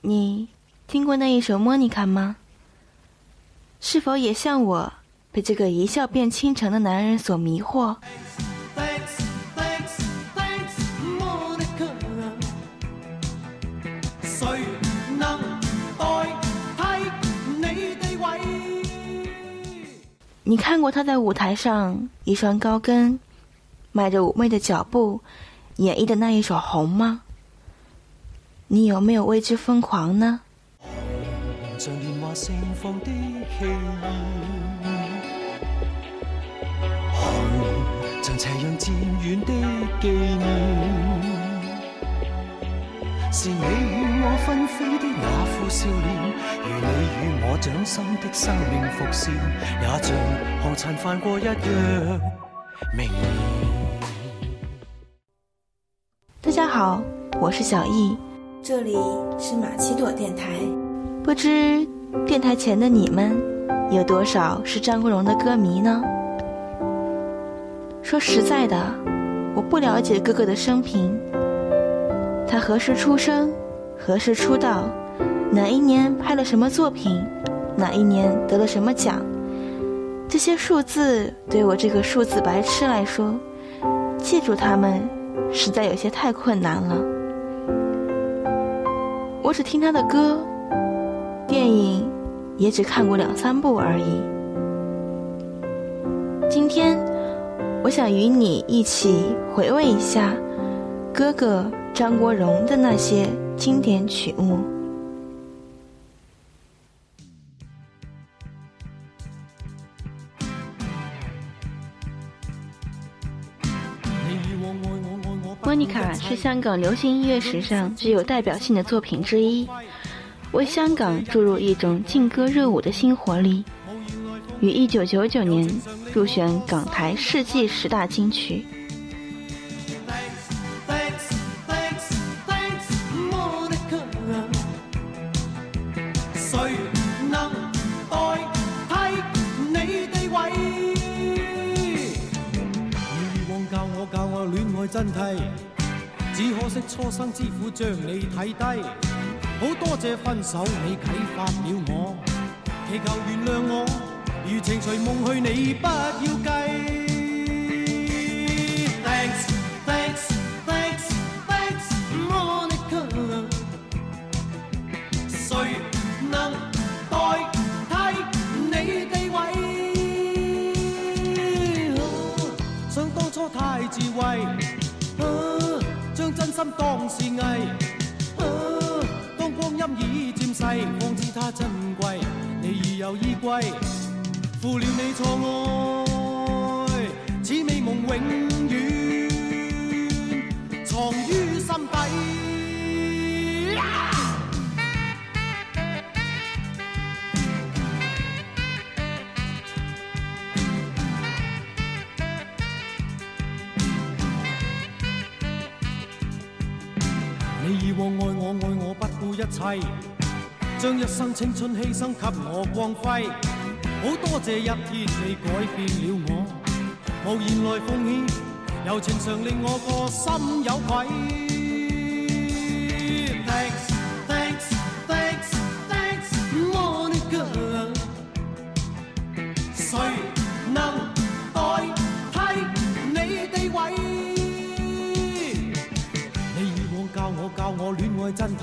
你听过那一首《莫妮卡》吗？是否也像我，被这个一笑变倾城的男人所迷惑？你看过他在舞台上一双高跟，迈着妩媚的脚步演绎的那一首《红》吗？你有没有为之疯狂呢？像年华盛放的气焰，红像斜阳渐远的纪念，是你与我纷飞的那副笑脸，如你与我掌心的生命伏线，也像红尘泛过一样明大家好，我是小易。这里是马奇朵电台。不知电台前的你们，有多少是张国荣的歌迷呢？说实在的，我不了解哥哥的生平。他何时出生？何时出道？哪一年拍了什么作品？哪一年得了什么奖？这些数字对我这个数字白痴来说，记住他们，实在有些太困难了。我只听他的歌，电影也只看过两三部而已。今天，我想与你一起回味一下哥哥张国荣的那些经典曲目。妮卡是香港流行音乐史上具有代表性的作品之一，为香港注入一种劲歌热舞的新活力，于1999年入选港台世纪十大金曲。真谛，只可惜初生之虎将你睇低。好多谢分手你启发了我，祈求原谅我，如情随梦去，你不要计。Thanks thanks thanks thanks Monica，谁能代替你地位？想当初太智慧。当是艺，当光阴已渐逝，方知它珍贵。你已有衣归，负了你错爱，此美梦永远藏于心底。一切，将一生青春牺牲给我光辉。好多谢一天你改变了我，无言来奉献，柔情常令我个心有愧。Thanks, thanks, thanks, thanks, Monica。誰能代替你地位？你以往教我恋爱真谛，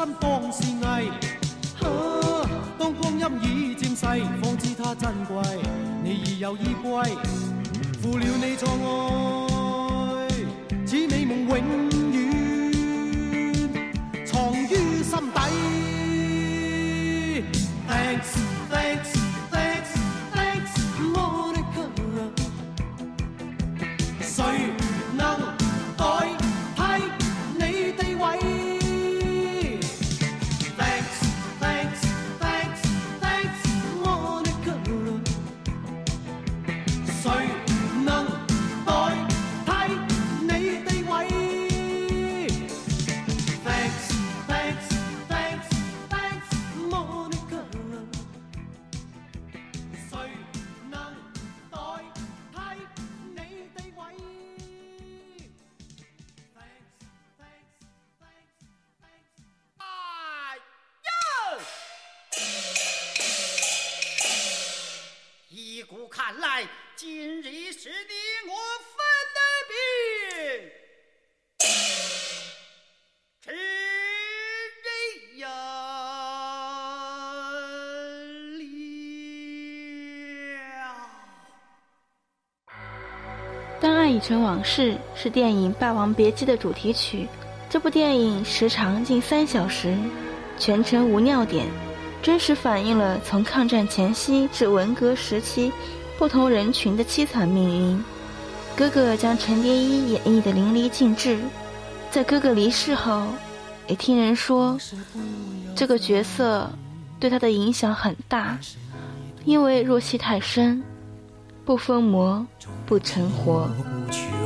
当光阴已渐逝。方知它珍贵，你已有依归，负了你错爱，此美梦永今日是你我分的病，吃人呀了。当爱已成往事是电影《霸王别姬》的主题曲。这部电影时长近三小时，全程无尿点，真实反映了从抗战前夕至文革时期不同人群的凄惨命运。哥哥将陈蝶衣演绎的淋漓尽致，在哥哥离世后，也听人说这个角色对他的影响很大，因为入戏太深，不疯魔不成活。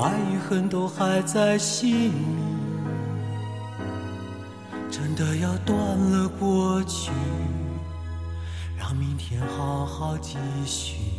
爱与恨都还在心里。真的要断了过去，让明天好好继续。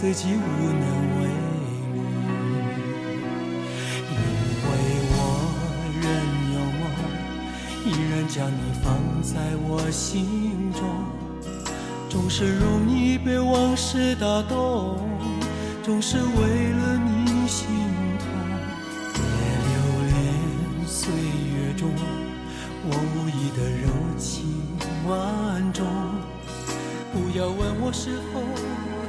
自己无能为力。因为我仍有梦，依然将你放在我心中。总是容易被往事打动，总是为了你心痛。别留恋岁月中。我无意的柔情万种，不要问我是否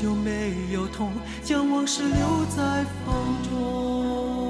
就没有痛，将往事留在风中。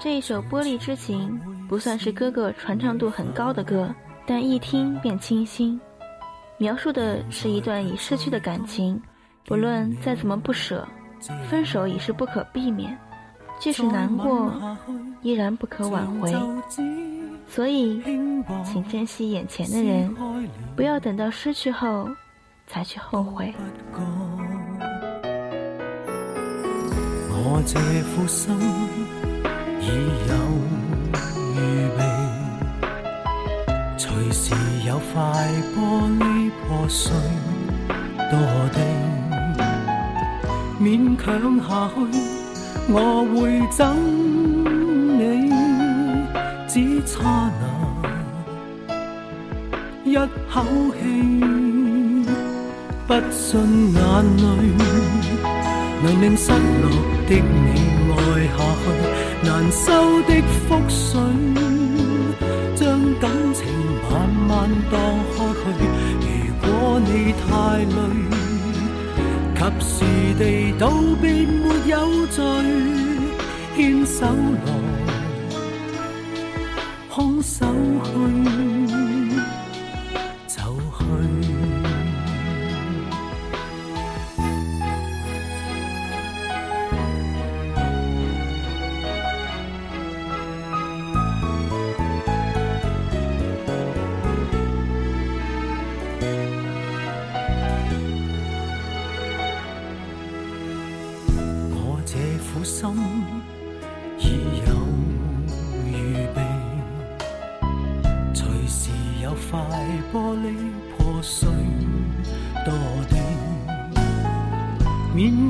这一首《玻璃之情》不算是哥哥传唱度很高的歌，但一听便清新。描述的是一段已逝去的感情，不论再怎么不舍，分手已是不可避免。即使难过，依然不可挽回。所以，请珍惜眼前的人，不要等到失去后才去后悔。我这副心已有预备，随时有块玻璃破碎堕地，勉强下去，我会憎你，只差那一口气，不信眼泪。能令失落的你爱下去，难收的覆水，将感情慢慢荡开去。如果你太累，及时地道别没有罪，牵手来，空手去，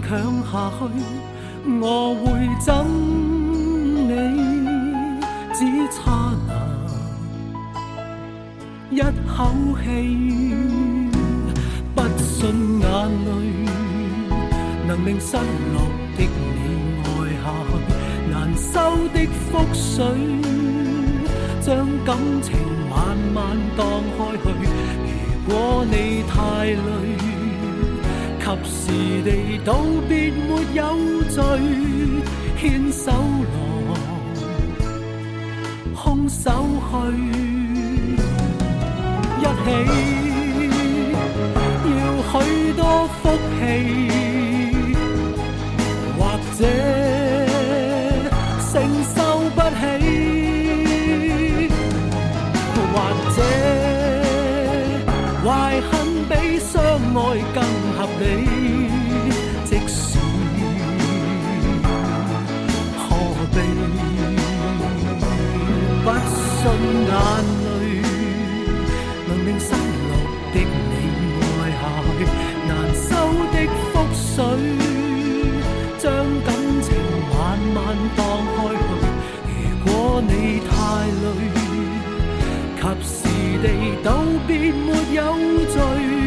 勉强下去，我会憎你，只差那一口气，不信眼泪能令失落的你爱下去。难收的覆水，将感情慢慢荡开去。如果你太累，及时地道别没有罪，牵手来，空手去，一起要许多福气，或者。承受不起合理，即使何必不信眼泪能令失落的你爱下去，难收的覆水将感情慢慢荡开去。如果你太累，及时地道别没有罪。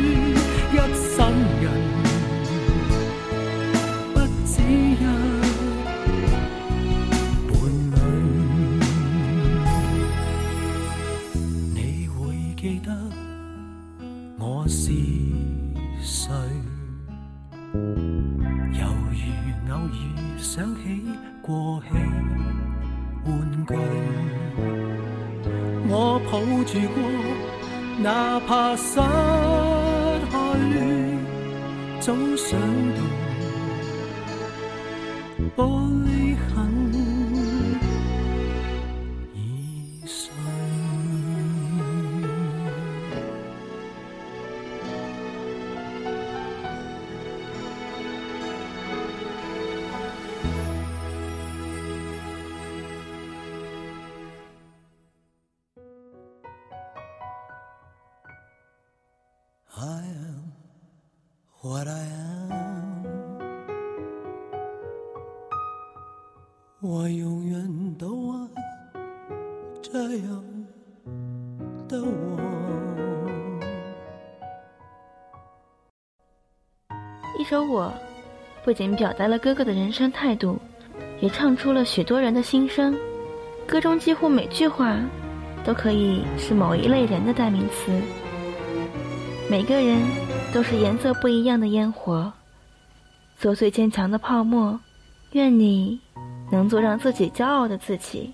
玻这样的我。一首《我》不仅表达了哥哥的人生态度，也唱出了许多人的心声。歌中几乎每句话都可以是某一类人的代名词。每个人都是颜色不一样的烟火，做最坚强的泡沫。愿你能做让自己骄傲的自己。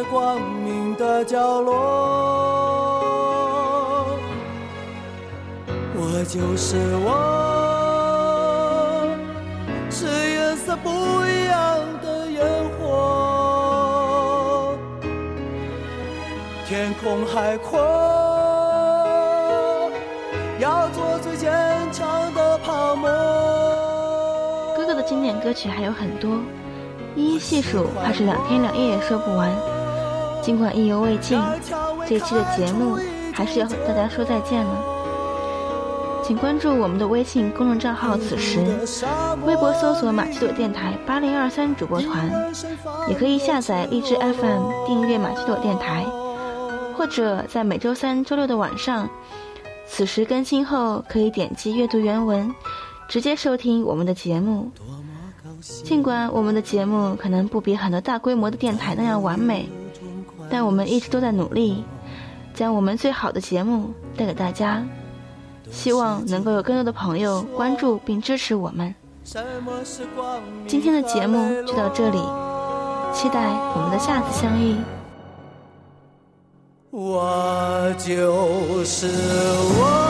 在光明的角落。我就是我，是颜色不一样的烟火。天空海阔，要做最坚强的泡沫。哥哥的经典歌曲还有很多，一一细数怕是两天两夜也说不完。尽管意犹未尽，这期的节目还是要和大家说再见了。请关注我们的微信公众账号“此时”，微博搜索“马奇朵电台八零二三主播团”，也可以下载荔枝 FM 订阅马奇朵电台，或者在每周三、周六的晚上，此时更新后可以点击阅读原文。直接收听我们的节目。尽管我们的节目可能不比很多大规模的电台那样完美，但我们一直都在努力，将我们最好的节目带给大家。希望能够有更多的朋友关注并支持我们。今天的节目就到这里，期待我们的下次相遇。我就是我。